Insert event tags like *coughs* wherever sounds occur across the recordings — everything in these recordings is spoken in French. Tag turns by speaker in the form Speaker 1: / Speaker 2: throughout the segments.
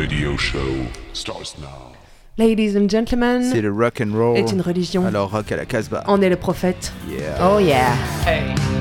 Speaker 1: radio show starts now.
Speaker 2: Ladies and gentlemen,
Speaker 3: C'est le rock and roll.
Speaker 2: est une religion.
Speaker 3: Alors rock à la Casbah.
Speaker 2: On est le prophète.
Speaker 3: Yeah.
Speaker 2: Oh yeah.
Speaker 4: Nameless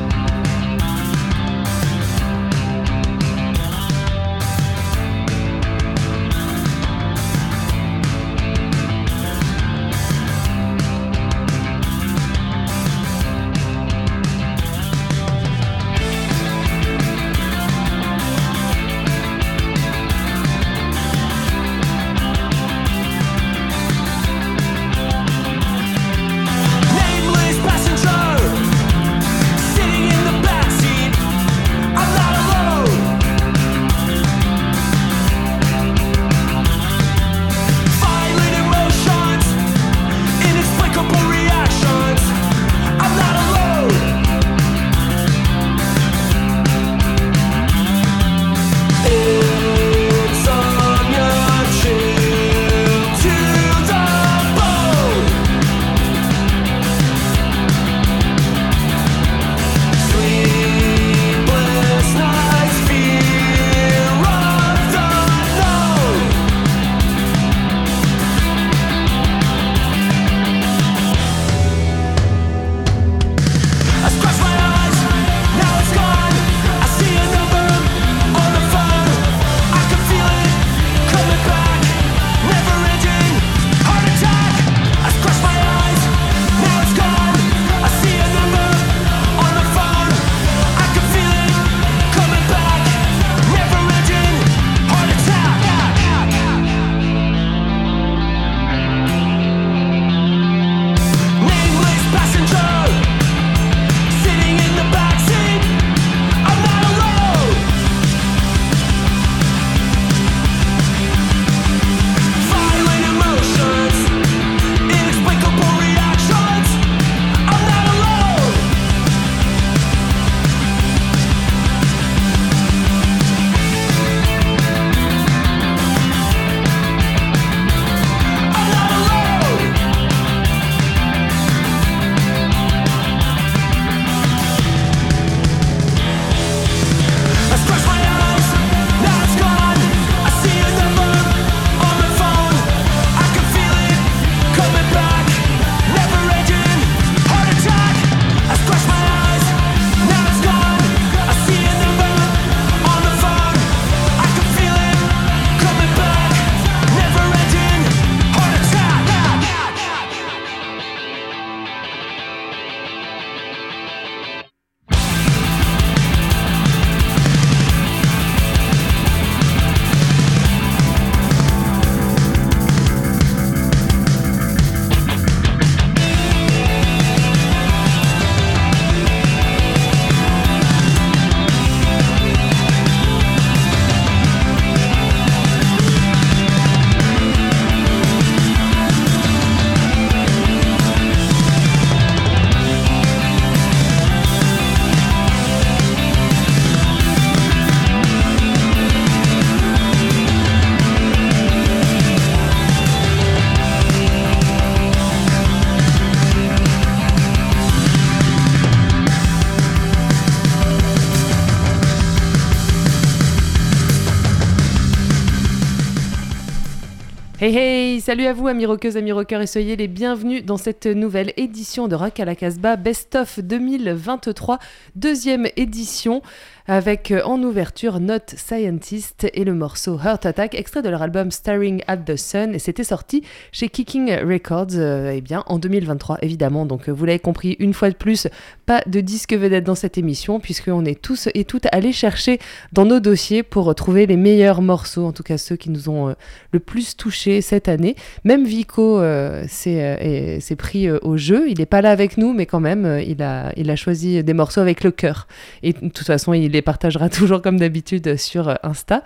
Speaker 2: salut à vous amis rockeuses, amis rockeurs et soyez les bienvenus dans cette nouvelle édition de Rock à la Casbah Best of 2023, deuxième édition avec euh, en ouverture Not Scientist et le morceau Heart Attack, extrait de leur album Staring at the Sun et c'était sorti chez Kicking Records euh, eh bien, en 2023 évidemment. Donc euh, vous l'avez compris une fois de plus, pas de disque vedette dans cette émission puisqu'on est tous et toutes allés chercher dans nos dossiers pour retrouver les meilleurs morceaux, en tout cas ceux qui nous ont euh, le plus touchés cette année. Même Vico s'est est- pris au jeu. Il n'est pas là avec nous, mais quand même, il, a, il a choisi des morceaux avec le cœur. Et de toute façon, il les partagera *laughs* toujours comme d'habitude sur euh, Insta.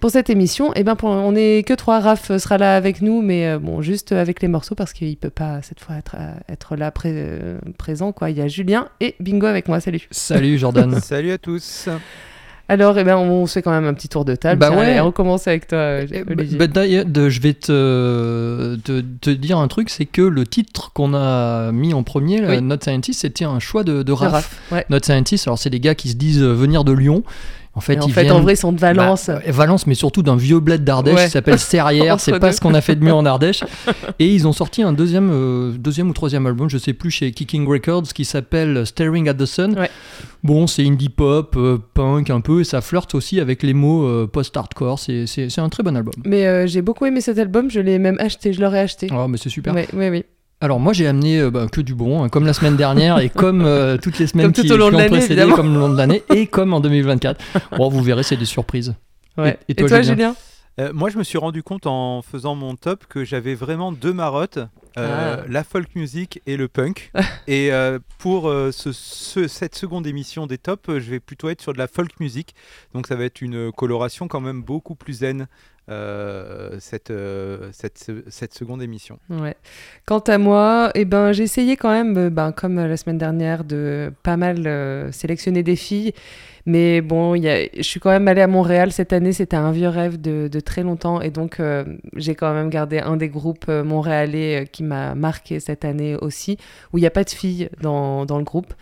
Speaker 2: Pour cette émission, eh ben pour- on n'est que trois. Raph sera là avec nous, mais euh, bon, juste avec les morceaux parce qu'il peut pas cette fois être, euh, être là pré- présent. Quoi. Il y a Julien et Bingo avec moi. Salut.
Speaker 5: Salut Jordan. *laughs*
Speaker 3: Salut à tous.
Speaker 2: Alors, eh ben, on fait quand même un petit tour de table.
Speaker 5: Bah
Speaker 2: Tiens,
Speaker 5: ouais.
Speaker 2: allez, on commence avec toi,
Speaker 5: Eh, bah,
Speaker 2: Olivier.
Speaker 5: bah, d'ailleurs, je vais te, te, te dire un truc, c'est que le titre qu'on a mis en premier,
Speaker 2: Oui.
Speaker 5: Not Scientist, c'était un choix de, de
Speaker 2: De
Speaker 5: Raph.
Speaker 2: Raph, ouais.
Speaker 5: Not Scientist, alors c'est des gars qui se disent euh, venir de Lyon. En fait,
Speaker 2: en
Speaker 5: ils
Speaker 2: fait,
Speaker 5: viennent-
Speaker 2: en vrai, ils sont de Valence.
Speaker 5: Bah, euh, Valence, mais surtout d'un vieux bled d'Ardèche
Speaker 2: Ouais.
Speaker 5: qui s'appelle Serrières. *laughs* C'est pas ce qu'on a fait de mieux en Ardèche. *laughs* Et ils ont sorti un deuxième, euh, deuxième ou troisième album, je sais plus, chez Kicking Records, qui s'appelle Staring at the Sun.
Speaker 2: Ouais.
Speaker 5: Bon, c'est indie pop, euh, punk un peu, et ça flirte aussi avec les mots euh, post-hardcore. C'est, un très bon album.
Speaker 2: Mais j'ai beaucoup aimé cet album, je l'ai même acheté, je l'aurais acheté.
Speaker 5: Oh, mais c'est super.
Speaker 2: Ouais, ouais, oui.
Speaker 5: Alors moi j'ai amené euh, bah, que du bon, hein, comme la semaine dernière et comme euh, *laughs* toutes les semaines
Speaker 2: Comme tout
Speaker 5: qui,
Speaker 2: au long
Speaker 5: qui
Speaker 2: de
Speaker 5: ont
Speaker 2: l'année,
Speaker 5: précédé,
Speaker 2: évidemment.
Speaker 5: comme le long de l'année *laughs* et comme en 2024. Bon, vous verrez, c'est des surprises.
Speaker 2: Ouais.
Speaker 5: Et- et
Speaker 2: Et,
Speaker 5: toi,
Speaker 2: toi,
Speaker 5: Julien
Speaker 2: Julien?
Speaker 3: Euh, moi, je me suis rendu compte en faisant mon top que j'avais vraiment deux marottes, euh,
Speaker 2: Ah.
Speaker 3: la folk music et le punk. *laughs* et euh, pour euh, ce- ce- cette seconde émission des tops, je vais plutôt être sur de la folk music. Donc ça va être une coloration quand même beaucoup plus zen. Euh, cette, euh, cette, cette seconde émission.
Speaker 2: Ouais. Quant à moi, eh ben, j'ai essayé quand même, euh, ben, comme la semaine dernière, de pas mal sélectionner des filles. Mais bon, y a- je suis quand même allée à Montréal cette année. C'était un vieux rêve de, de très longtemps. Et donc, j'ai quand même gardé un des groupes montréalais qui m'a marqué cette année aussi, où il n'y a pas de filles dans, dans le groupe.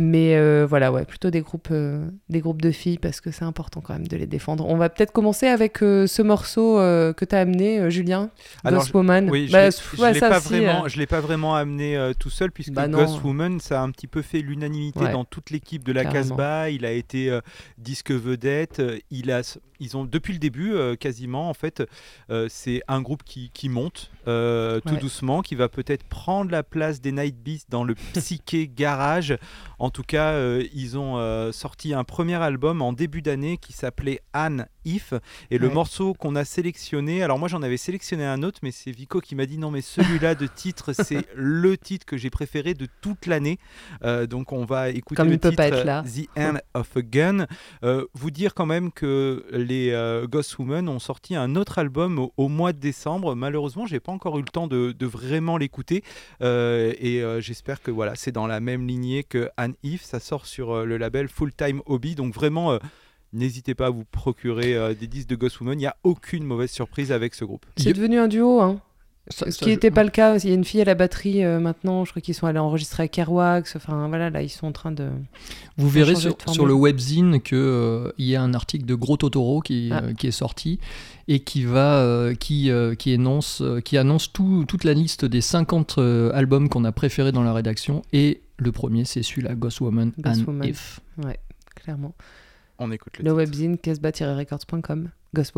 Speaker 2: Mais euh, voilà, ouais, plutôt des groupes, euh, des groupes de filles parce que c'est important quand même de les défendre. On va peut-être commencer avec euh, ce morceau que tu as amené, Julien,
Speaker 3: Alors,
Speaker 2: Ghost Woman.
Speaker 3: Oui, je
Speaker 2: Bah,
Speaker 3: l'ai-
Speaker 2: pff,
Speaker 3: je l'ai pas
Speaker 2: euh,
Speaker 3: je l'ai pas vraiment amené tout seul puisque
Speaker 2: Bah.
Speaker 3: Ghost Woman, ça a un petit peu fait l'unanimité
Speaker 2: Ouais.
Speaker 3: dans toute l'équipe de la. Casbah. Il a été disque vedette. Il a, ils ont depuis le début euh, quasiment en fait, euh, c'est un groupe qui, qui monte euh, tout
Speaker 2: Ouais.
Speaker 3: doucement, qui va peut-être prendre la place des Night Beasts dans le psyché *laughs* garage. En tout cas, ils ont sorti un premier album en début d'année qui s'appelait Anne If. Et le morceau qu'on a sélectionné, alors moi j'en avais sélectionné un autre, mais c'est Vico qui m'a dit non, mais celui-là de titre, *laughs* c'est le titre que j'ai préféré de toute l'année. Euh, donc on va écouter
Speaker 2: Comme
Speaker 3: le
Speaker 2: il peut
Speaker 3: titre
Speaker 2: pas être là.
Speaker 3: The End of a Gun. Euh, vous dire quand même que les euh, Ghost Women ont sorti un autre album au, au mois de décembre. Malheureusement, j'ai pas encore eu le temps de, de vraiment l'écouter. Euh, et j'espère que voilà, c'est dans la même lignée que Anne If. Ça sort sur le label Full Time Hobby. Donc vraiment. Euh, N'hésitez pas à vous procurer euh, des disques de Ghost Woman. Il n'y a aucune mauvaise surprise avec ce groupe.
Speaker 2: C'est devenu un duo, hein.
Speaker 5: Ça-
Speaker 2: Ce
Speaker 5: ça,
Speaker 2: qui
Speaker 5: je-
Speaker 2: n'était pas le cas. Il y a une fille à la batterie euh, maintenant. Je crois qu'ils sont allés enregistrer à Kerwax. Enfin voilà, là ils sont en train de.
Speaker 5: Vous verrez sur,
Speaker 2: de formule.
Speaker 5: sur le webzine qu'il y a un article de Gros Totoro qui,
Speaker 2: Ah.
Speaker 5: euh, qui est sorti et qui, va, euh, qui, euh, qui, énonce, euh, qui annonce tout- toute la liste des 50 euh, albums qu'on a préférés dans la rédaction. Et le premier, c'est celui-là, Ghost Woman
Speaker 2: Ghost
Speaker 5: and
Speaker 2: Woman.
Speaker 5: If.
Speaker 2: Ouais, clairement.
Speaker 3: On écoute le,
Speaker 2: Le webzine casbah-records.com. Ghost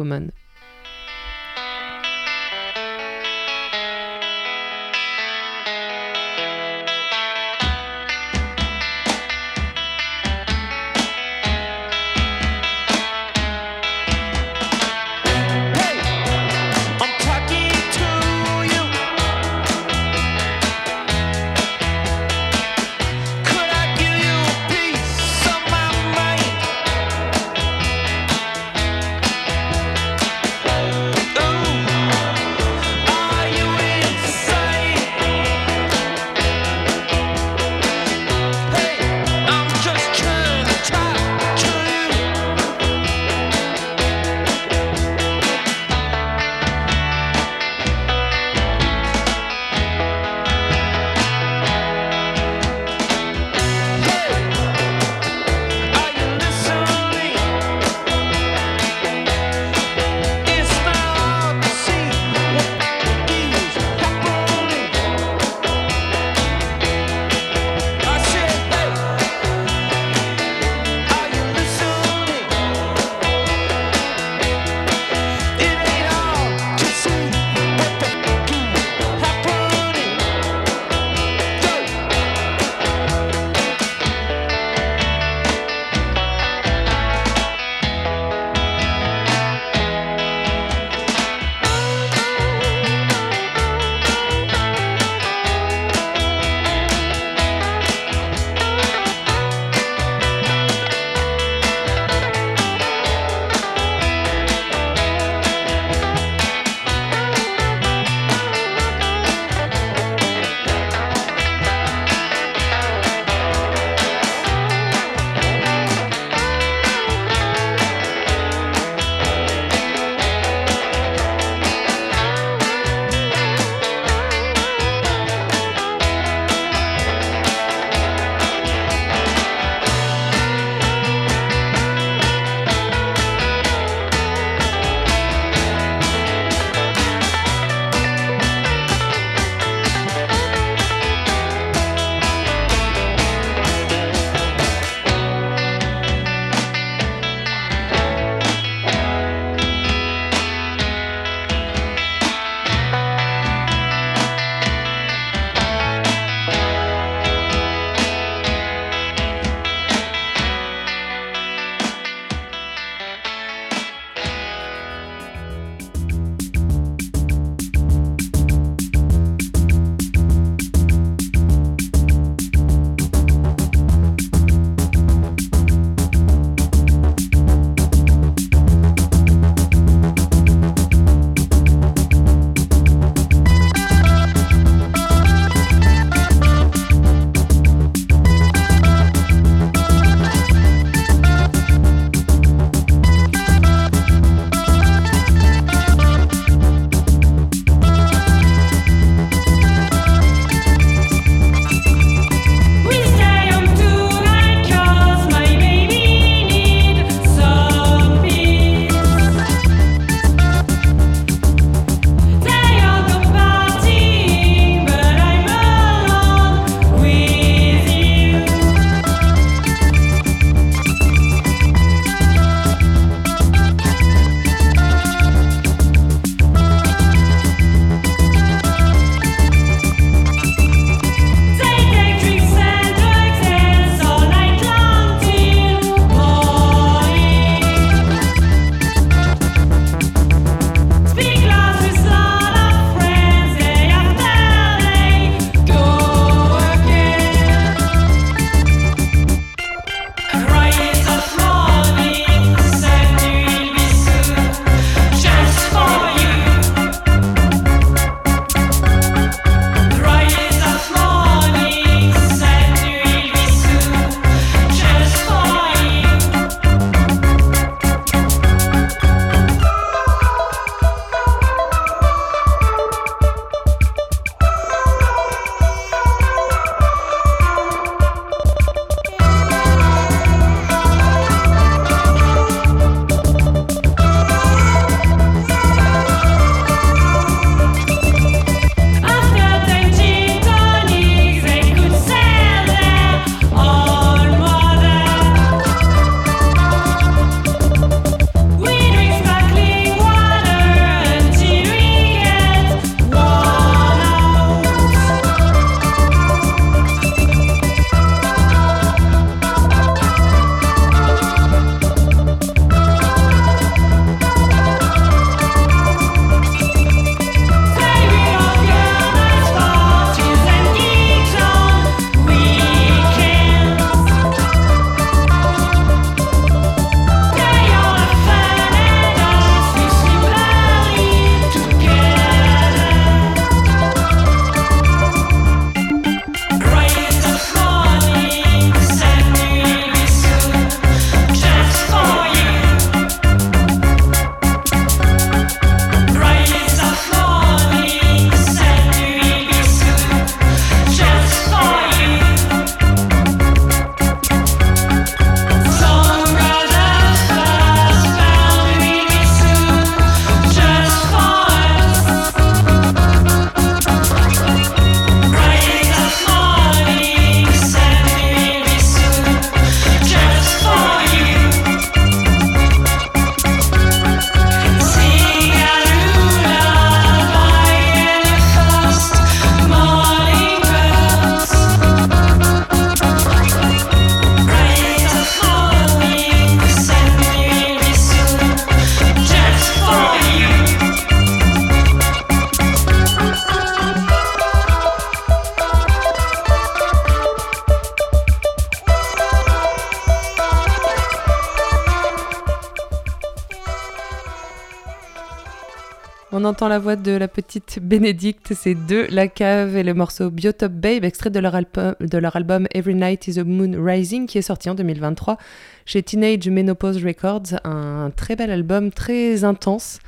Speaker 2: On entend la voix de la petite Bénédicte, c'est de La Cave et le morceau Biotop Babe, extrait de leur, album, Every Night is a Moon Rising, qui est sorti en 2023 chez Teenage Menopause Records. Un très bel album, très intense.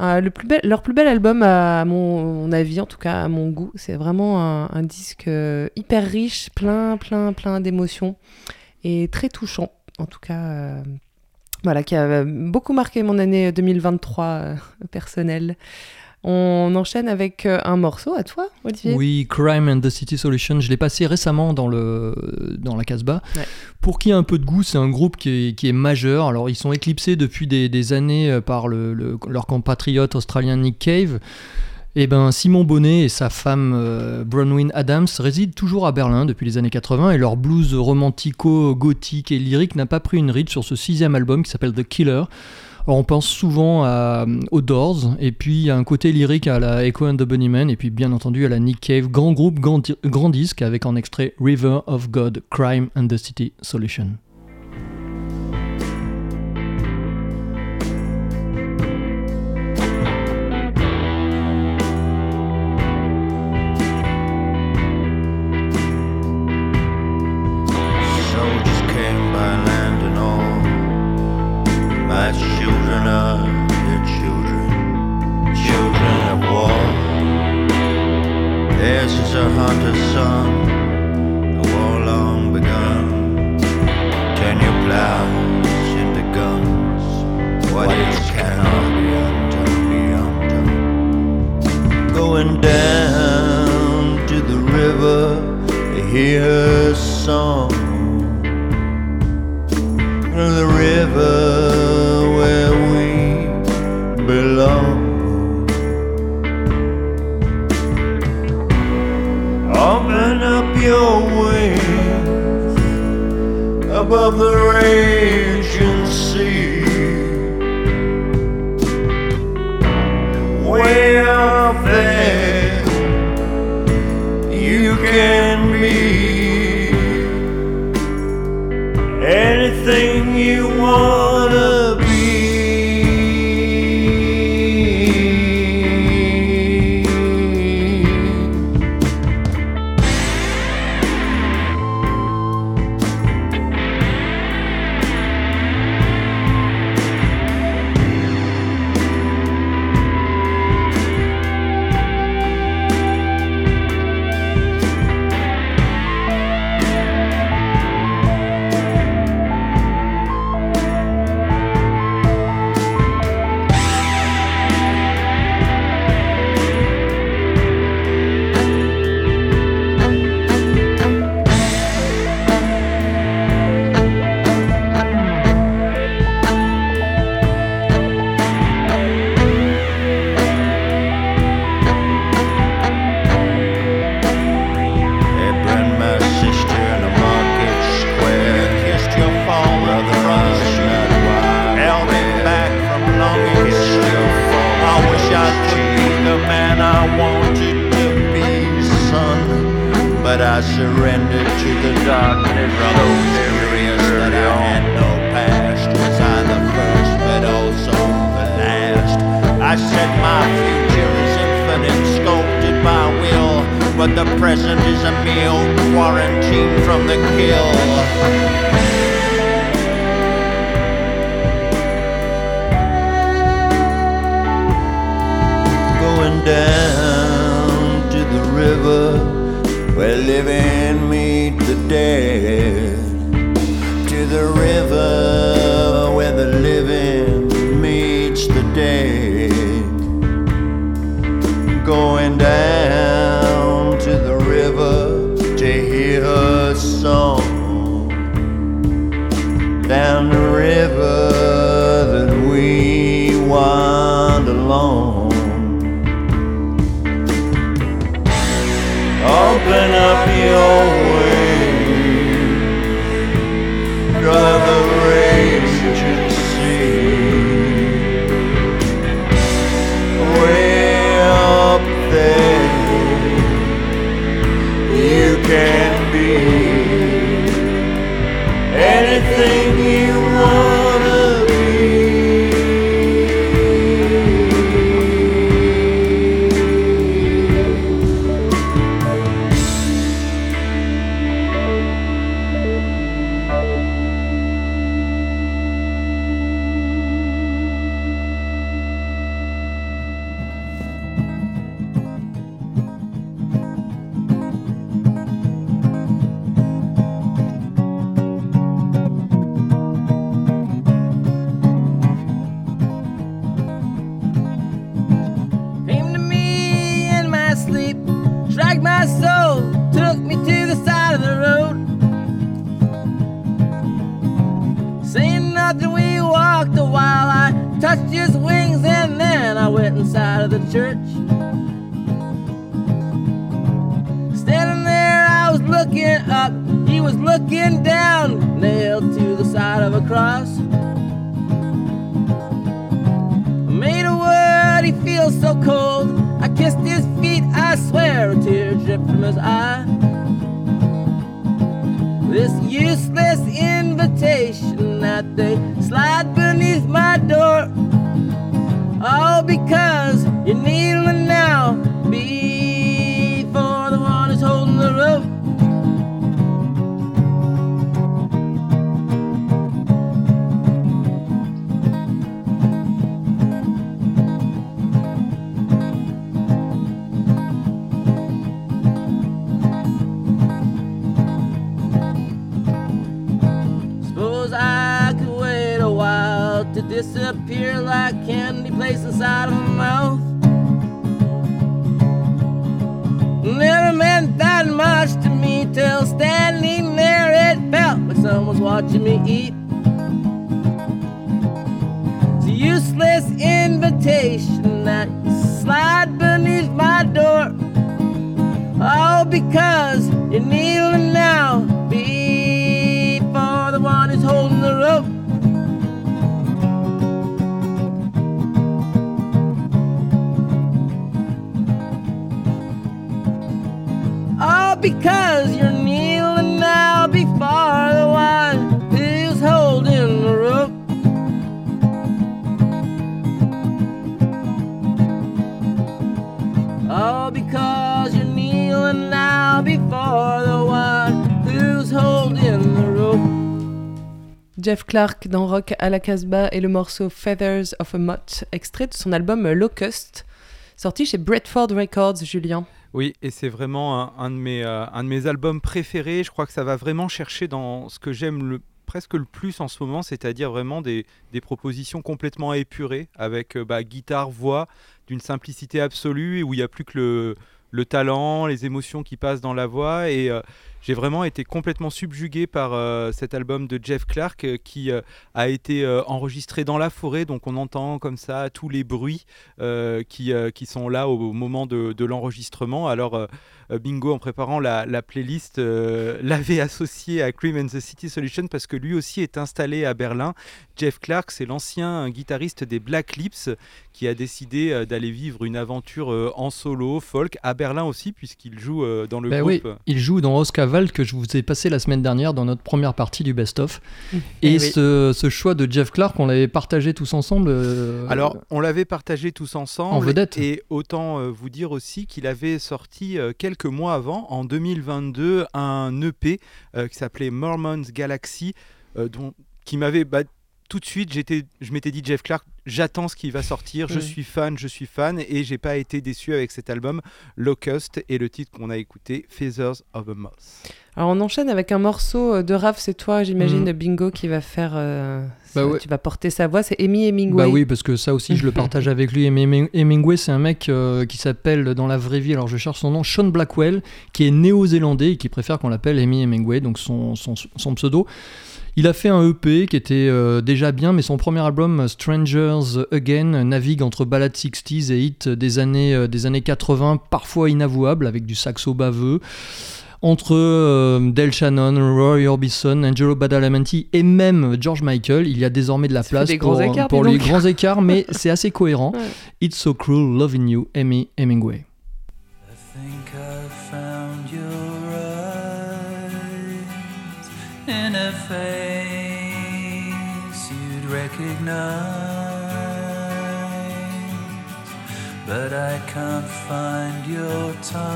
Speaker 2: Euh, leur plus bel album, à mon avis, en tout cas à mon goût, c'est vraiment un, un disque euh, hyper riche, plein, plein, plein d'émotions et très touchant. En tout cas, euh, voilà, qui a euh, beaucoup marqué mon année 2023 euh, personnelle. On enchaîne avec euh, un morceau à toi, Olivier.
Speaker 5: Oui, Crime and the City Solution, je l'ai passé récemment dans, le, dans la Casbah.
Speaker 2: Ouais.
Speaker 5: Pour qui a un peu de goût, c'est un groupe qui est, qui est majeur. Alors, ils sont éclipsés depuis des, des années euh, par le, le- leur compatriote australien Nick Cave. Et ben, Simon Bonnet et sa femme euh, Bronwyn Adams résident toujours à Berlin depuis les années 80 et leur blues romantico, gothique et lyrique n'a pas pris une ride sur ce sixième album qui s'appelle The Killer. On pense souvent à, euh, aux Doors, et puis a un côté lyrique à la Echo and the Bunnymen, et puis bien entendu à la Nick Cave, grand groupe, grand, grand disque, avec en extrait River of God, Crime and the City Solution.
Speaker 6: Theirs is a hunter's song, a war long begun. Turn your plows into guns. What is cannot be undone, be undone. Going down to the river to hear her song the river above the raging I surrendered to the darkness. So furious that I had no past. Was I the first, but also the last? I said my future is infinite, sculpted by will. But the present is a meal quarantined from the kill. Going down to the river where living meet the dead. To the river where the living meets the dead going down your
Speaker 7: All because you're kneeling now before the one who's holding the rope. All because you're kneeling now before the one who's holding the rope.
Speaker 2: Jeff Clark dans Rock à la Casbah et le morceau Feathers of a Moth, extrait de son album Locust, sorti chez Bradford Records, Julien.
Speaker 3: Oui, et c'est vraiment un, de mes, euh, un de mes albums préférés. Je crois que ça va vraiment chercher dans ce que j'aime presque le plus en ce moment, c'est-à-dire vraiment des, des propositions complètement épurées, avec euh, bah, guitare, voix, d'une simplicité absolue, et où il n'y a plus que le, le talent, les émotions qui passent dans la voix. Et euh, j'ai vraiment été complètement subjugué par euh, cet album de Jeff Clark euh, qui euh, a été enregistré dans la forêt, donc on entend comme ça tous les bruits qui, qui sont là au, au moment de, de l'enregistrement. Alors Bingo, en préparant la, la playlist, *laughs* l'avait associé à Cream and the City Solution parce que lui aussi est installé à Berlin. Jeff Clark, c'est l'ancien guitariste des Black Lips qui a décidé d'aller vivre une aventure en solo, folk, à Berlin aussi, puisqu'il joue dans le
Speaker 5: oui,
Speaker 3: groupe.
Speaker 5: il joue dans Que je vous ai passé la semaine dernière dans notre première partie du best-of.
Speaker 2: Eh
Speaker 5: Et
Speaker 2: oui.
Speaker 5: ce, ce choix de Jeff Clark, on l'avait partagé tous ensemble. euh,
Speaker 3: Alors, on l'avait partagé tous ensemble.
Speaker 5: En vedette.
Speaker 3: Et autant euh, vous dire aussi qu'il avait sorti euh, quelques mois avant, en 2022, un EP euh, qui s'appelait Mormon's Galaxy, euh, dont, qui m'avait. bah, tout de suite, j'étais, je m'étais dit, Jeff Clark, j'attends ce qui va sortir, je
Speaker 2: Mm.
Speaker 3: suis fan, je suis fan, et j'ai pas été déçu avec cet album, Locust, et le titre qu'on a écouté, Feathers of a Moth.
Speaker 2: Alors on enchaîne avec un morceau euh, de Raph, c'est toi, j'imagine, de Bingo qui va faire. euh,
Speaker 5: Bah
Speaker 2: ça,
Speaker 5: ouais.
Speaker 2: Tu vas porter sa voix, c'est Amy Hemingway.
Speaker 5: Bah oui, parce que ça aussi, je le partage avec lui. Heming- Hemingway, c'est un mec euh, qui s'appelle dans la vraie vie, alors je cherche son nom, Sean Blackwell, qui est néo-zélandais et qui préfère qu'on l'appelle Amy Hemingway, donc son, son, son pseudo. Il a fait un EP qui était euh, déjà bien, mais son premier album, Strangers Again, navigue entre ballades 60s et hits des années, euh, des années 80, parfois inavouables, avec du saxo baveux. Entre euh, Del Shannon, Roy Orbison, Angelo Badalamenti et même George Michael, il y a désormais de la
Speaker 2: Ça
Speaker 5: place
Speaker 2: des
Speaker 5: pour,
Speaker 2: grands écarts,
Speaker 5: pour
Speaker 2: dis
Speaker 5: les grands écarts, mais *laughs* c'est assez cohérent.
Speaker 2: Ouais.
Speaker 5: It's so cruel loving you, Amy Hemingway.
Speaker 8: I think I found your eyes in a face recognize, but I can't find your time,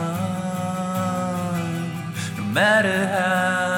Speaker 8: no matter how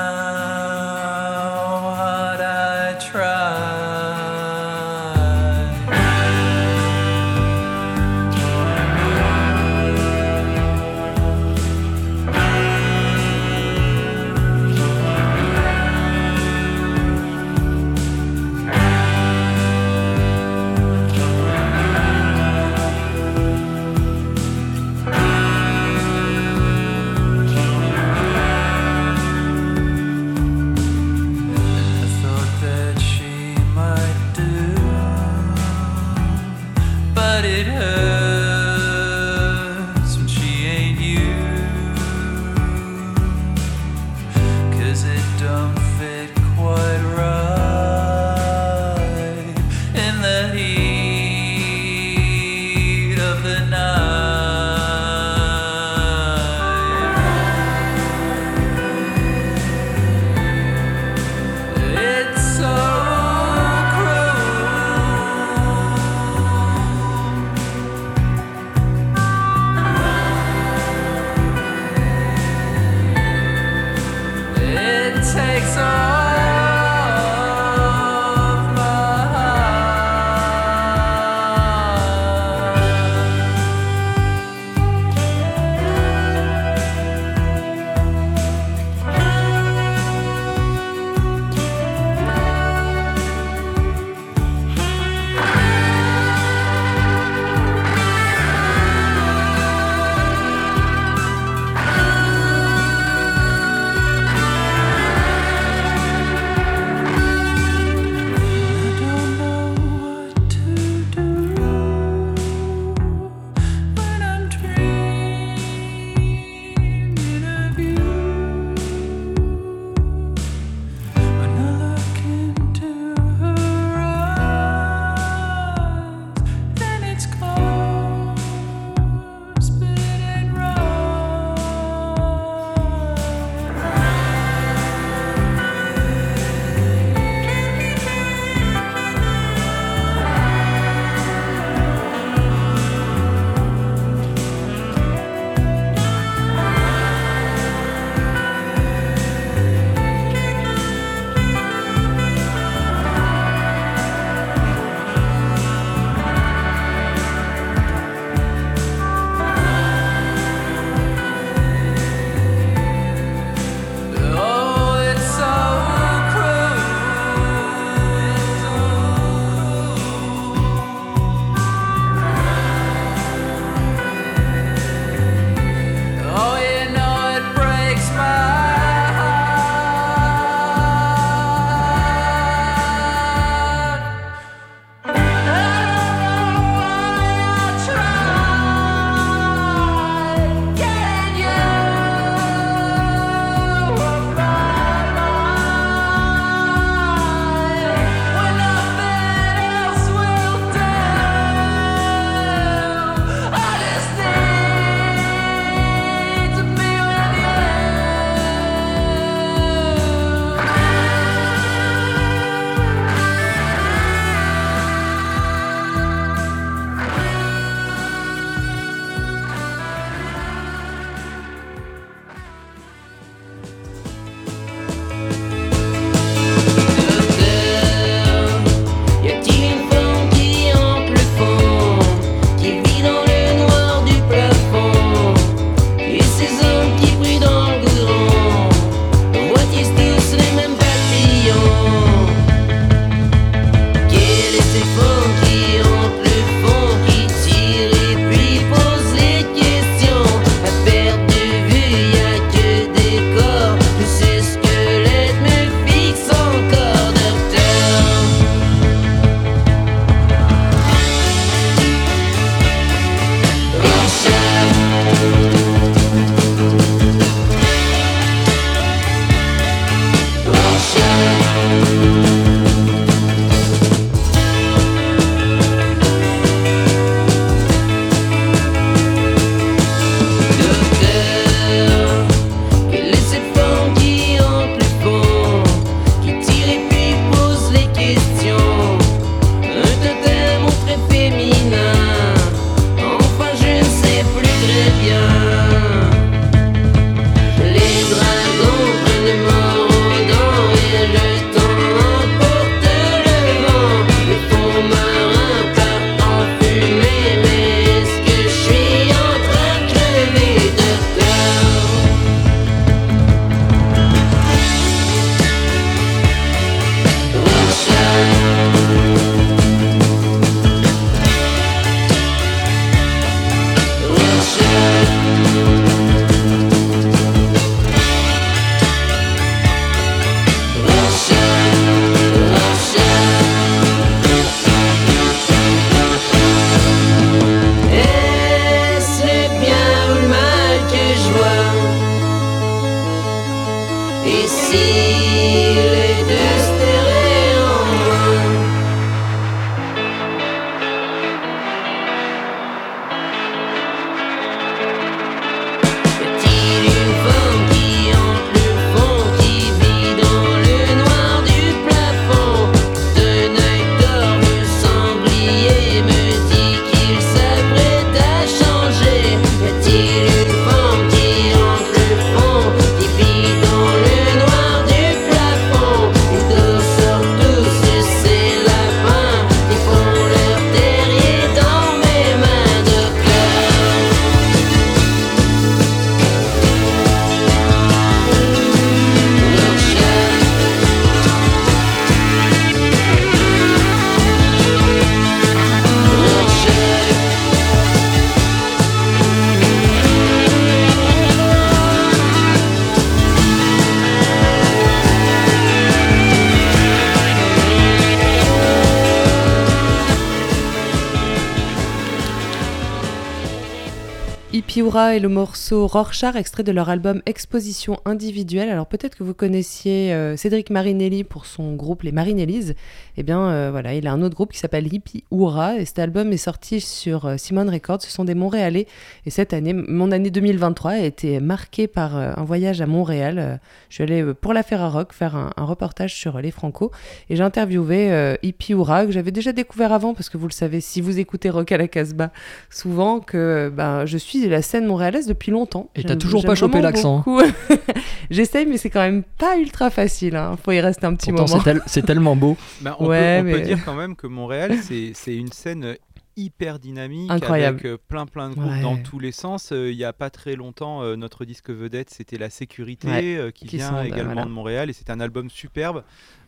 Speaker 9: et le
Speaker 2: morceau Rorschach, extrait de leur album Exposition individuelle. Alors peut-être que vous connaissiez euh, Cédric Marinelli pour son groupe Les Marinellis. Eh bien euh, voilà, il a un autre groupe qui s'appelle Hippie Hurrah et cet album est sorti sur euh, Simone Records. Ce sont des Montréalais et cette année, mon année 2023 a été marquée par euh, un voyage à Montréal. je suis allée pour la Ferrarock faire un, reportage sur les Franco et j'ai interviewé Hippie Hurrah que j'avais déjà découvert avant parce que vous le savez, si vous écoutez Rock à la Casbah souvent que ben, je suis de la scène montréalaise depuis longtemps.
Speaker 5: Et t'as toujours pas chopé l'accent.
Speaker 2: beaucoup. *laughs* J'essaye, mais c'est quand même pas ultra facile. Hein. Faut y rester un petit
Speaker 5: Pourtant,
Speaker 2: moment.
Speaker 5: c'est tel- c'est tellement beau.
Speaker 3: Bah, on
Speaker 2: Ouais,
Speaker 3: peut, on peut
Speaker 2: mais-
Speaker 3: dire quand même que Montréal, c'est une scène hyper dynamique,
Speaker 2: Incroyable.
Speaker 3: avec euh, plein plein de groupes
Speaker 2: Ouais.
Speaker 3: dans tous les sens. Euh, Il y a pas très longtemps, euh, notre disque vedette, c'était La Sécurité,
Speaker 2: Ouais,
Speaker 3: euh, qui,
Speaker 2: qui
Speaker 3: vient également
Speaker 2: voilà.
Speaker 3: de Montréal, et c'est un album superbe.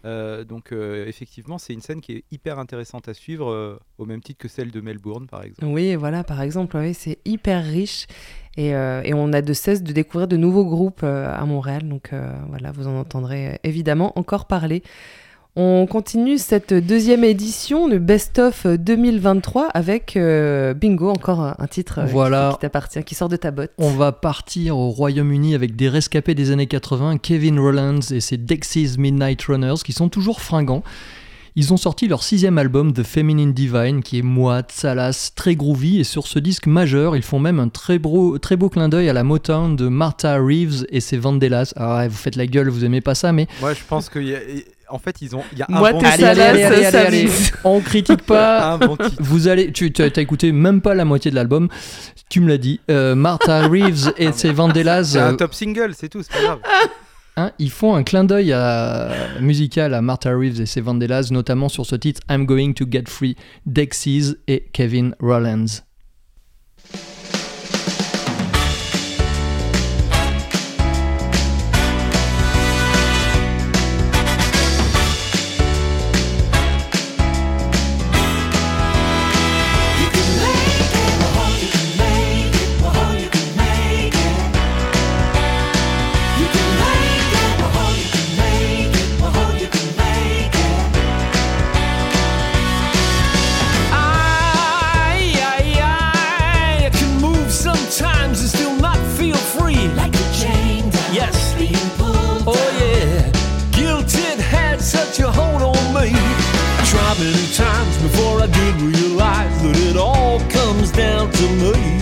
Speaker 3: Euh, donc euh, effectivement, c'est une scène qui est hyper intéressante à suivre, euh, au même titre que celle de Melbourne, par exemple.
Speaker 2: Oui, voilà, par exemple, oui, c'est hyper riche. Et, euh, et on a de cesse de découvrir de nouveaux groupes euh, à Montréal. Donc euh, voilà, vous en entendrez euh, évidemment encore parler. On continue cette deuxième édition de Best of 2023 avec euh, Bingo, encore un, titre euh, qui- t'appartient, qui sort de ta botte.
Speaker 5: On va partir au Royaume-Uni avec des rescapés des années 80, Kevin Rowlands et ses Dexys Midnight Runners, qui sont toujours fringants. Ils ont sorti leur sixième album, The Feminine Divine, qui est moite, salace, très groovy, et sur ce disque majeur, ils font même un très beau, très beau clin d'œil à la Motown de Martha Reeves et ses Vandellas. Ah ouais, vous faites la gueule, vous aimez pas ça, mais
Speaker 3: Moi, je pense qu'il y a, en fait, ils ont, il y a un
Speaker 2: Moi,
Speaker 3: bon
Speaker 2: t'es
Speaker 3: titre.
Speaker 2: salace, ça vise.
Speaker 5: on critique pas. *laughs*
Speaker 3: un bon titre.
Speaker 5: Vous allez, tu as t'as écouté même pas la moitié de l'album, tu me l'as dit. Euh, Martha *laughs* Reeves et ses Vandellas,
Speaker 3: C'est un
Speaker 5: euh,
Speaker 3: top single, c'est tout, c'est pas grave. *laughs*
Speaker 5: hein, ils font un clin d'œil à- musical à Martha Reeves et ses Vandellas, notamment sur ce titre I'm Going to Get Free, Dexys et Kevin Rowlands.
Speaker 4: many times before I did realize that it all comes down to me.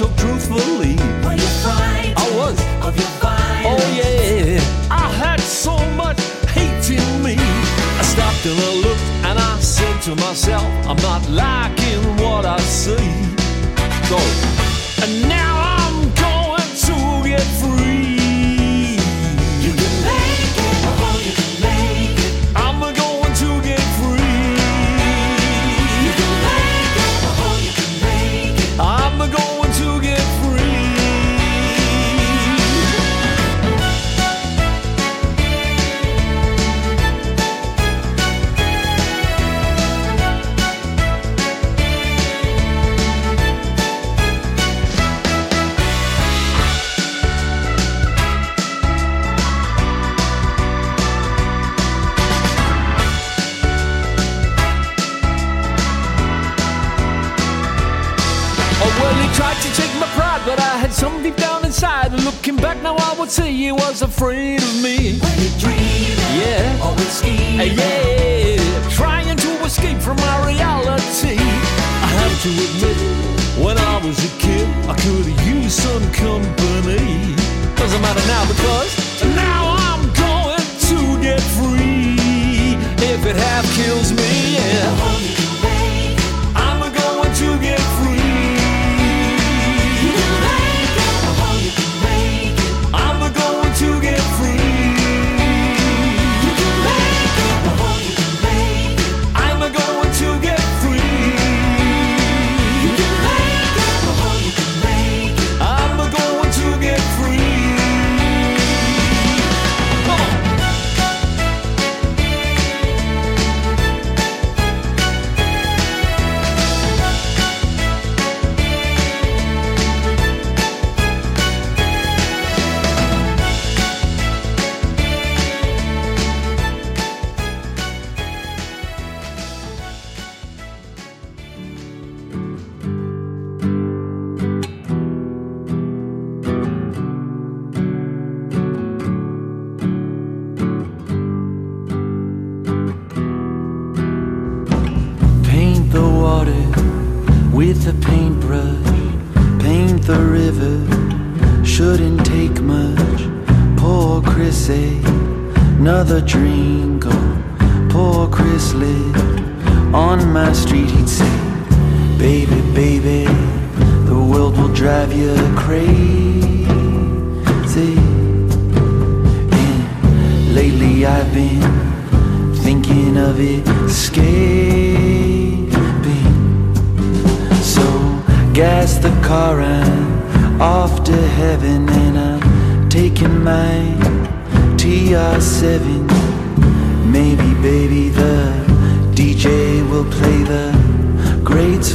Speaker 4: took truthfully.
Speaker 7: Were you frightened?
Speaker 4: I was.
Speaker 7: Of your violence?
Speaker 4: Oh yeah. I had so much hate in me. I stopped and I looked and I said to myself, I'm not liking what I see. So, and now I'm going to get free. had something down inside. Looking back now, I would say he was afraid of me.
Speaker 7: When he dreamed,
Speaker 4: yeah,
Speaker 7: always
Speaker 4: evil. yeah, trying to escape from my reality. I have to admit, when I was a kid, I could have used some company.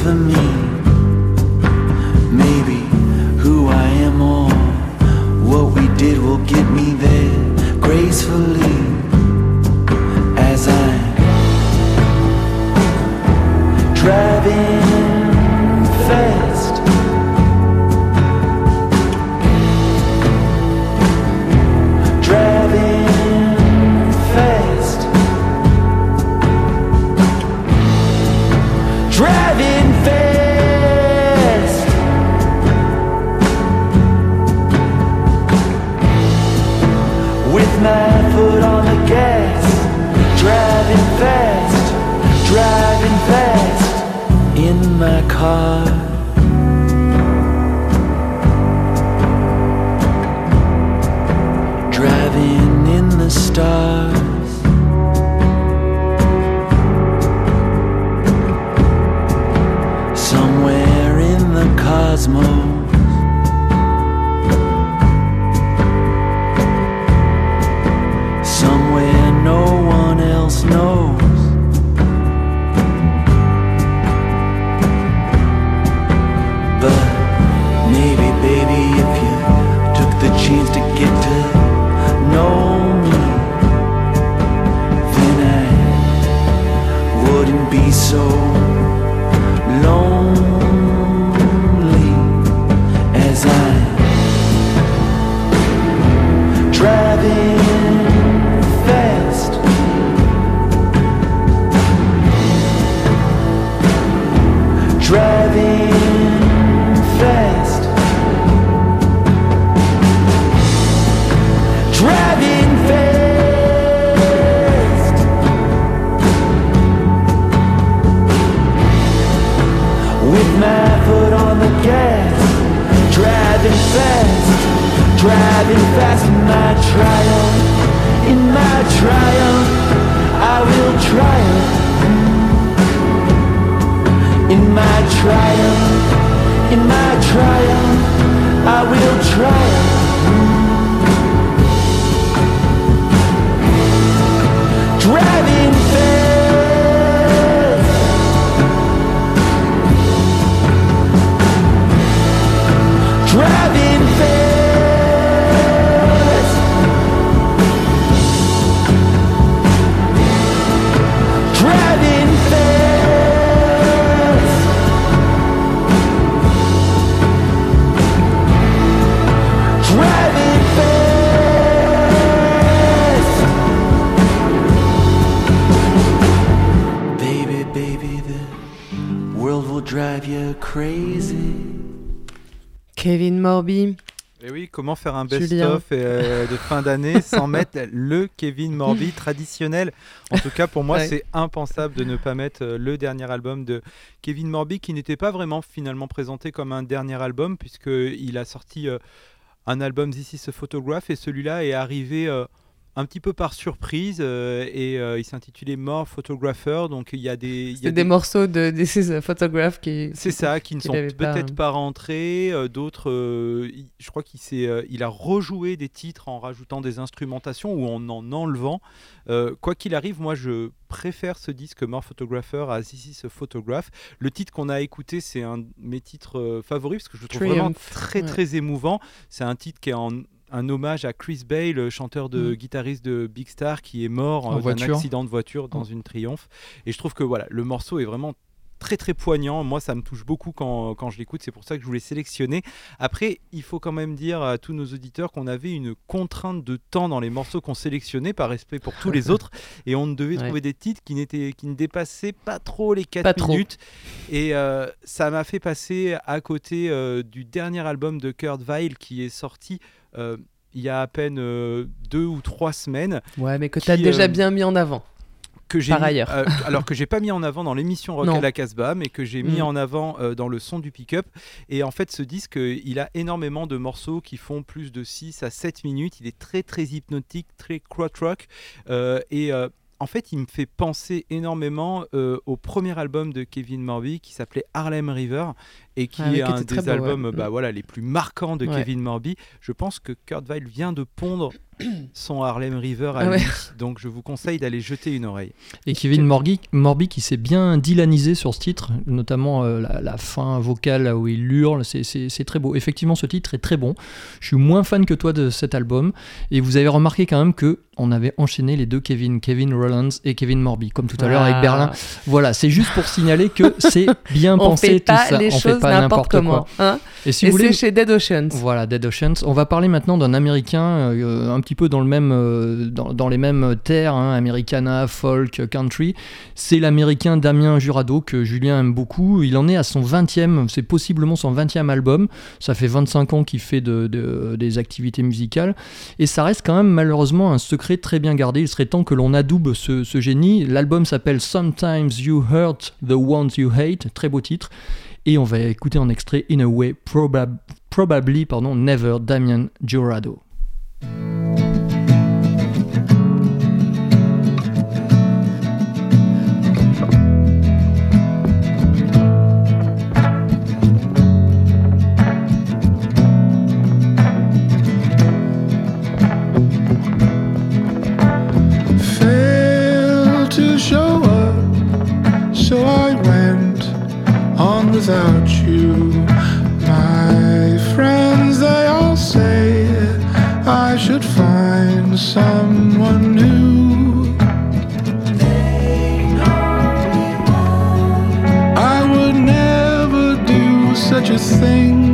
Speaker 8: for me.
Speaker 3: Faire un
Speaker 2: Julien.
Speaker 3: best-of euh, de fin d'année *laughs* sans mettre le Kevin Morby traditionnel En tout cas, pour moi,
Speaker 2: Ouais.
Speaker 3: c'est impensable de ne pas mettre euh, le dernier album de Kevin Morby, qui n'était pas vraiment finalement présenté comme un dernier album, puisqu'il a sorti euh, un album This is a Photograph, et celui-là est arrivé euh, un petit peu par surprise, euh, et euh, il s'intitulait More Photographer, donc il y a des... il y a
Speaker 2: C'est des morceaux de This is a Photograph qui.
Speaker 3: c'est ça, qui ne sont
Speaker 2: avait pas,
Speaker 3: peut-être
Speaker 2: hein.
Speaker 3: pas, rentrés. euh, D'autres, euh, je crois qu'il s'est, euh, il a rejoué des titres en rajoutant des instrumentations ou en en enlevant. Euh, quoi qu'il arrive, moi je préfère ce disque More Photographer à This is a Photograph. Le titre qu'on a écouté, c'est un de mes titres euh, favoris parce que je le trouve vraiment très
Speaker 2: ouais.
Speaker 3: très émouvant. C'est un titre qui est en un hommage à Chris Bay, le chanteur de
Speaker 2: Mm.
Speaker 3: guitariste de Big Star, qui est mort euh, d'un accident de voiture dans
Speaker 5: Mm.
Speaker 3: une Triomphe. Et je trouve que voilà, le morceau est vraiment très très poignant. Moi, ça me touche beaucoup quand, quand je l'écoute. C'est pour ça que je voulais sélectionner. Après, il faut quand même dire à tous nos auditeurs qu'on avait une contrainte de temps dans les morceaux qu'on sélectionnait par respect pour tous les *laughs* autres. Et on devait
Speaker 2: Ouais.
Speaker 3: trouver des titres qui, n'étaient, qui ne dépassaient pas trop les 4
Speaker 2: Pas trop.
Speaker 3: minutes. Et euh, ça m'a fait passer à côté euh, du dernier album de Kurt Weill qui est sorti. Euh, il y a à peine euh, deux ou trois semaines,
Speaker 2: Ouais, mais que tu as déjà
Speaker 3: euh,
Speaker 2: bien mis en avant.
Speaker 3: que j'ai
Speaker 2: ailleurs.
Speaker 3: euh, alors que j'ai pas mis en avant dans l'émission Rock
Speaker 2: Non.
Speaker 3: à la Casbah, mais que j'ai mis
Speaker 2: Mm.
Speaker 3: en avant euh, dans le son du pick-up. Et en fait, ce disque, euh, il a énormément de morceaux qui font plus de 6 à 7 minutes. Il est très très hypnotique, très rock euh, et en fait, il me fait penser énormément euh, au premier album de Kevin Morby qui s'appelait Harlem River et qui
Speaker 2: Ah
Speaker 3: est un des
Speaker 2: très beau, ouais.
Speaker 3: albums bah,
Speaker 2: Mm.
Speaker 3: voilà, les plus marquants de
Speaker 2: Ouais.
Speaker 3: Kevin Morby. Je pense que Kurt Weill vient de pondre *coughs* son Harlem River à
Speaker 2: Ah ouais.
Speaker 3: lui. Donc je vous conseille d'aller jeter une oreille.
Speaker 5: Et Kevin Morby, Morby qui s'est bien dylanisé sur ce titre, notamment euh, la, la fin vocale là où il hurle, c'est- très beau. Effectivement, ce titre est très bon. Je suis moins fan que toi de cet album. Et vous avez remarqué quand même que on avait enchaîné les deux Kevin, Kevin Rollins et Kevin Morby, comme tout à l'heure avec
Speaker 2: Ah.
Speaker 5: Berlin. Voilà, c'est juste pour signaler que c'est bien *laughs*
Speaker 2: On
Speaker 5: pensé tout ça.
Speaker 2: les
Speaker 5: on fait
Speaker 2: choses
Speaker 5: pas
Speaker 2: n'importe comment. hein.
Speaker 5: Et si
Speaker 2: c'est chez Dead Oceans.
Speaker 5: voilà, Dead Oceans. On va parler maintenant d'un américain, euh, un petit peu dans, le même, euh, dans, dans les mêmes terres, hein, Americana, folk, country. C'est l'américain Damien Jurado que Julien aime beaucoup. Il en est à son 20e, c'est possiblement son 20e album. Ça fait 25 ans qu'il fait de- de- des activités musicales. Et ça reste quand même malheureusement un secret très bien gardé. Il serait temps que l'on adoube ce, ce génie. L'album s'appelle Sometimes You Hurt the Ones You Hate. Très beau titre. Et on va écouter en extrait In a Way Probab- Probably pardon, Never Damien Jurado.
Speaker 10: Without you. My friends, they all say I should find someone new. I would never do such a thing.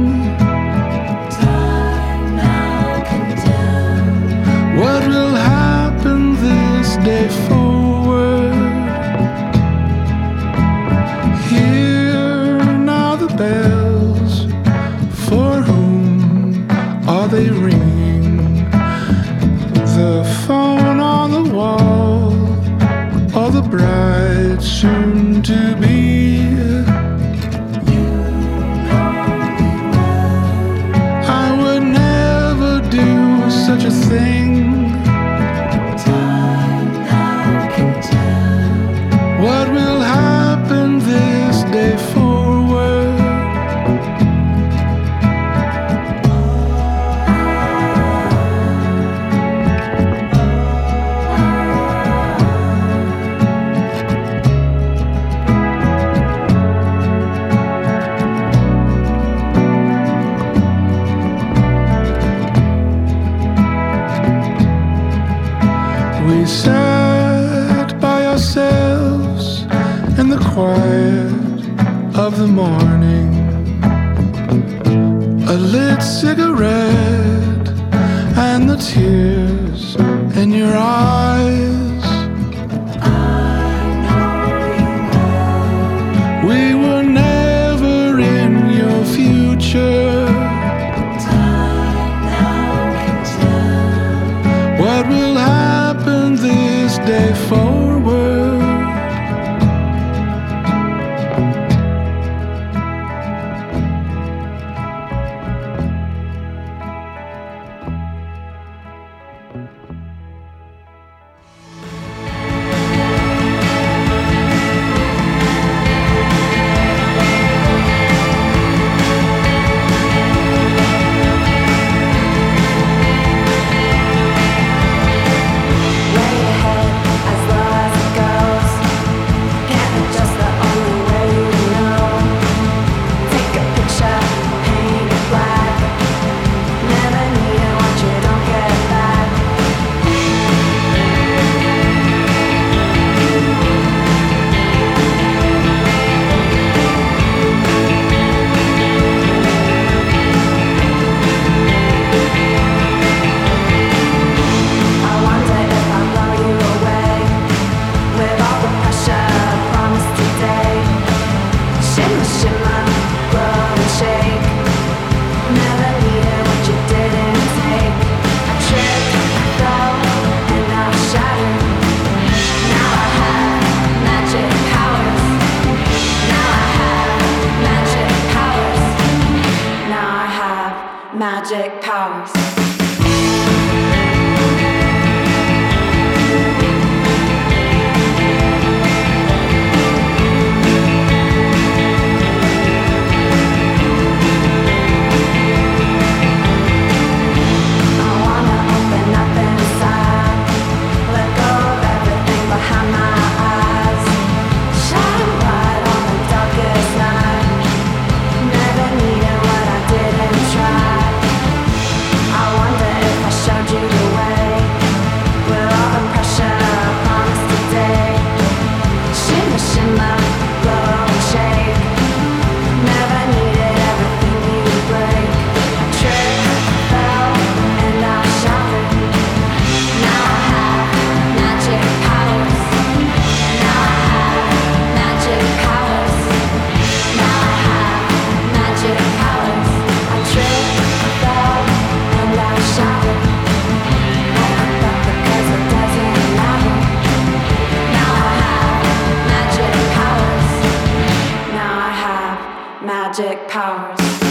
Speaker 11: Magic powers.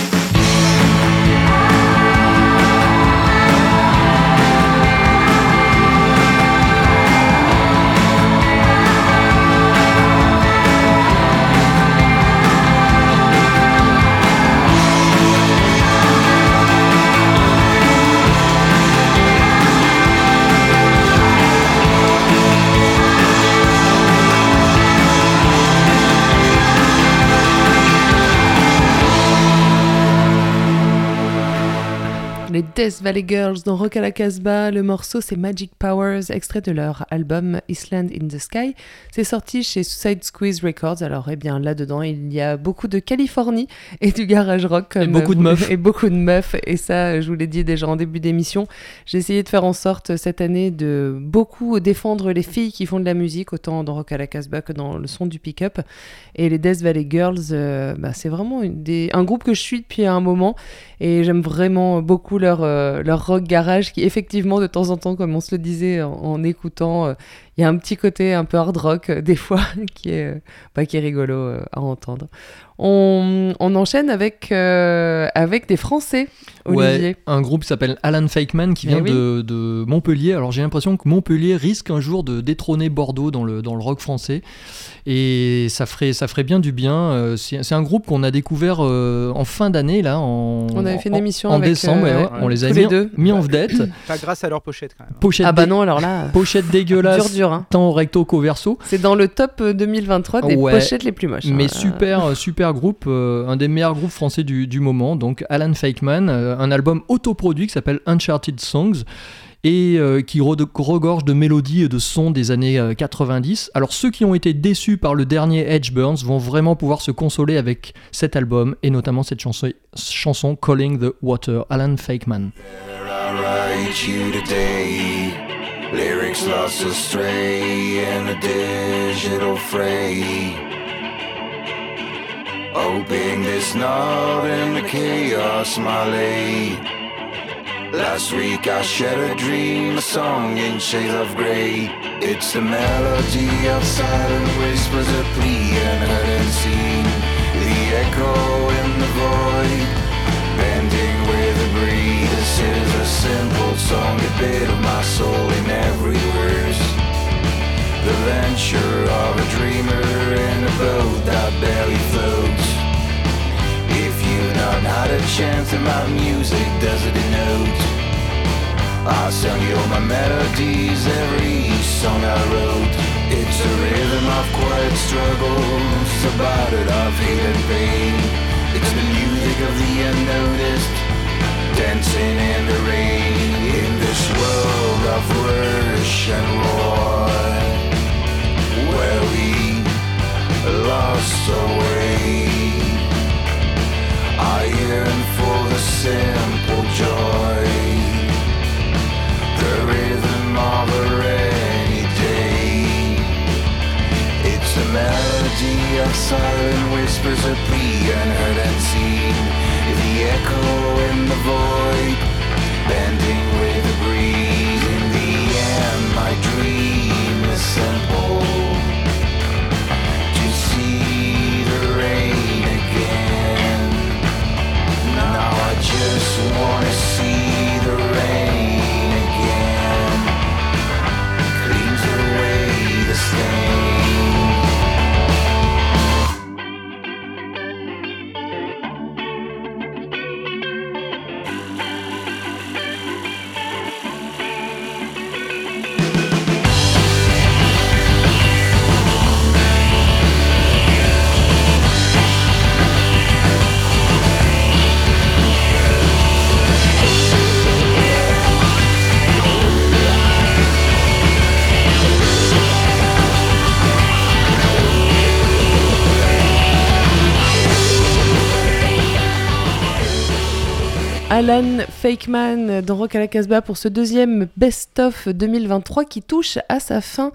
Speaker 2: Les Death Valley Girls dans Rock à la Casbah. Le morceau, c'est Magic Powers, extrait de leur album Island in the Sky. C'est sorti chez Suicide Squeeze Records. Alors, eh bien, là-dedans, il y a beaucoup de Californie et du garage rock.
Speaker 5: Et beaucoup de meufs.
Speaker 2: Et beaucoup de meufs. Et ça, je vous l'ai dit déjà en début d'émission. J'ai essayé de faire en sorte cette année de beaucoup défendre les filles qui font de la musique, autant dans Rock à la Casbah que dans le son du pick-up. Et les Death Valley Girls, euh, bah, c'est vraiment une des... un groupe que je suis depuis un moment. Et j'aime vraiment beaucoup leur, euh, leur rock garage qui, effectivement, de temps en temps, comme on se le disait en, écoutant, euh, il y a un petit côté un peu hard rock, euh, des fois, *laughs* qui est, bah, qui est rigolo à entendre. On, on enchaîne avec, euh, avec des Français, Olivier.
Speaker 5: Ouais, un groupe qui s'appelle Alan Fakeman qui
Speaker 2: Eh
Speaker 5: vient
Speaker 2: oui.
Speaker 5: de, de Montpellier. Alors j'ai l'impression que Montpellier risque un jour de détrôner Bordeaux dans le, dans le rock français. Et ça ferait, ça ferait bien du bien. Euh, C'est un groupe qu'on a découvert euh, en fin d'année, là. En,
Speaker 2: On avait fait une émission
Speaker 5: en,
Speaker 2: avec,
Speaker 5: décembre.
Speaker 2: euh,
Speaker 5: ouais. On les a mis,
Speaker 2: les
Speaker 5: en-
Speaker 2: deux.
Speaker 5: mis en vedette. *coughs*
Speaker 3: Pas grâce à leur pochette quand même.
Speaker 5: Pochette,
Speaker 2: Ah bah non, alors là, *laughs*
Speaker 5: pochette dégueulasse,
Speaker 2: dur, dur. hein.
Speaker 5: tant recto qu'au verso.
Speaker 2: C'est dans le top euh, 2023 des
Speaker 5: Ouais,
Speaker 2: pochettes les plus moches. hein.
Speaker 5: Mais super, euh, un des meilleurs groupes français du, moment. Donc Alan Fakeman, euh, un album autoproduit qui s'appelle Uncharted Songs. et euh, qui re- regorge de mélodies et de sons des années euh, 90. Alors ceux qui ont été déçus par le dernier Edge Burns vont vraiment pouvoir se consoler avec cet album et notamment cette chanson, Calling the Water, Alan Fakeman.
Speaker 12: Oh, Hoping this not in the chaos my lay. Last week I shared a dream, a song in shades of grey. It's the melody of silent whispers, a plea and seen. The echo in the void bending with a breeze. This is a simple song, a bit of my soul in every. The venture of a dreamer in a boat that barely floats. If you've not had a chance, then my music does it denote. I sung you all my melodies, every song I wrote. It's a rhythm of quiet struggles, a battle of and pain. It's the music of the unnoticed, dancing in the rain. In this world of rush and roar, where we lost. I yearn for the simple joy, the rhythm of a rainy day. It's the melody of silent whispers, a plea unheard and seen. The echo in the void, bending with the breeze.
Speaker 2: Alan Fakeman dans Rock à la Casbah pour ce deuxième best-of 2023 qui touche à sa fin.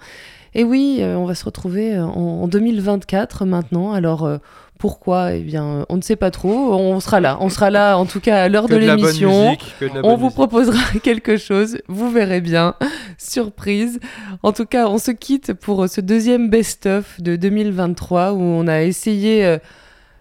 Speaker 2: Et oui, euh, on va se retrouver euh, en, en 2024 maintenant. Alors euh, pourquoi? Eh bien, on ne sait pas trop. On sera là. On sera là en tout cas à l'heure de l'émission. On vous
Speaker 3: musique.
Speaker 2: proposera *laughs* quelque chose. Vous verrez bien. Surprise. En tout cas, on se quitte pour ce deuxième best-of de 2023 où on a essayé.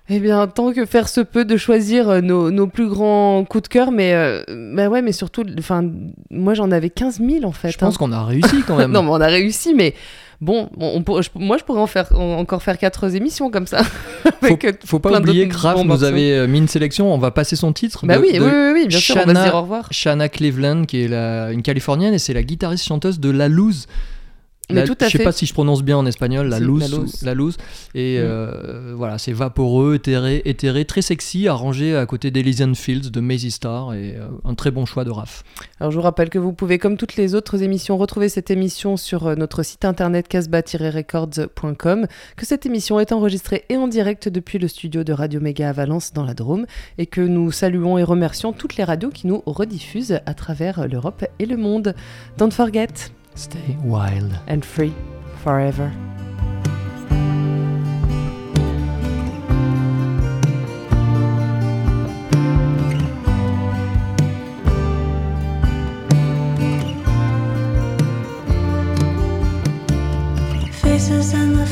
Speaker 2: Eh bien, tant que faire se peut, de choisir euh, nos, nos plus grands coups de cœur, mais euh, bah ouais, mais surtout, enfin, moi j'en avais 15 000 en fait.
Speaker 5: Je pense
Speaker 2: hein.
Speaker 5: qu'on a réussi quand même. *laughs*
Speaker 2: non, mais on a réussi, mais bon, on, on pour- je- moi je pourrais en faire en- encore faire quatre émissions comme ça. *laughs*
Speaker 5: Faut,
Speaker 2: euh,
Speaker 5: faut pas oublier
Speaker 2: bons
Speaker 5: nous avait euh, mis une sélection, on va passer son titre.
Speaker 2: Bah
Speaker 5: de-
Speaker 2: oui,
Speaker 5: de
Speaker 2: oui, oui, oui, bien sûr, on va se dire au revoir.
Speaker 5: Shanna Cleveland, qui est la- une Californienne et c'est la guitariste chanteuse de La Luz.
Speaker 2: Mais
Speaker 5: La-
Speaker 2: tout à
Speaker 5: je sais
Speaker 2: fait.
Speaker 5: pas si je prononce bien en espagnol, La Luz.
Speaker 2: La Luz.
Speaker 5: Et
Speaker 2: Mm.
Speaker 5: euh, voilà, c'est vaporeux, éthéré, éthéré, très sexy, arrangé à côté d'Elysian Fields de Maisie Star et euh, un très bon choix de Raph.
Speaker 2: Alors je vous rappelle que vous pouvez, comme toutes les autres émissions, retrouver cette émission sur euh, notre site internet casbah-records.com, que cette émission est enregistrée et en direct depuis le studio de Radio Méga à Valence dans la Drôme, et que nous saluons et remercions toutes les radios qui nous rediffusent à travers l'Europe et le monde. Don't forget,
Speaker 5: Stay wild.
Speaker 2: and free forever.
Speaker 11: Faces in the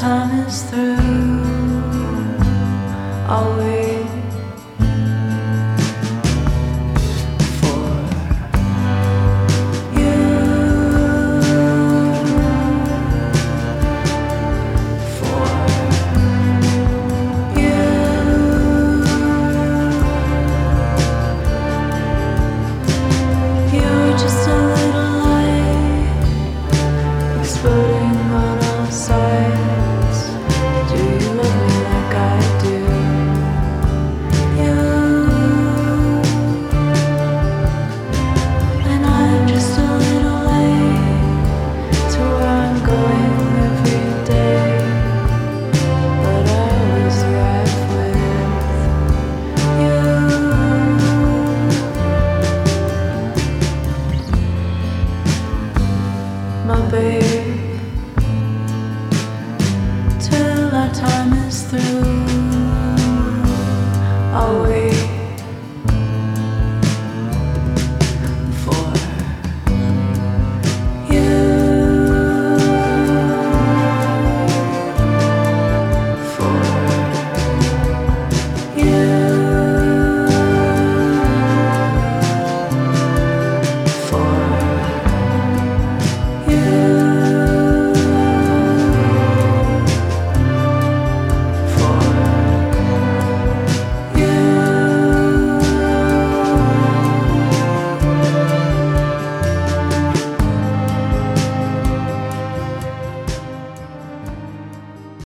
Speaker 11: time is through, always.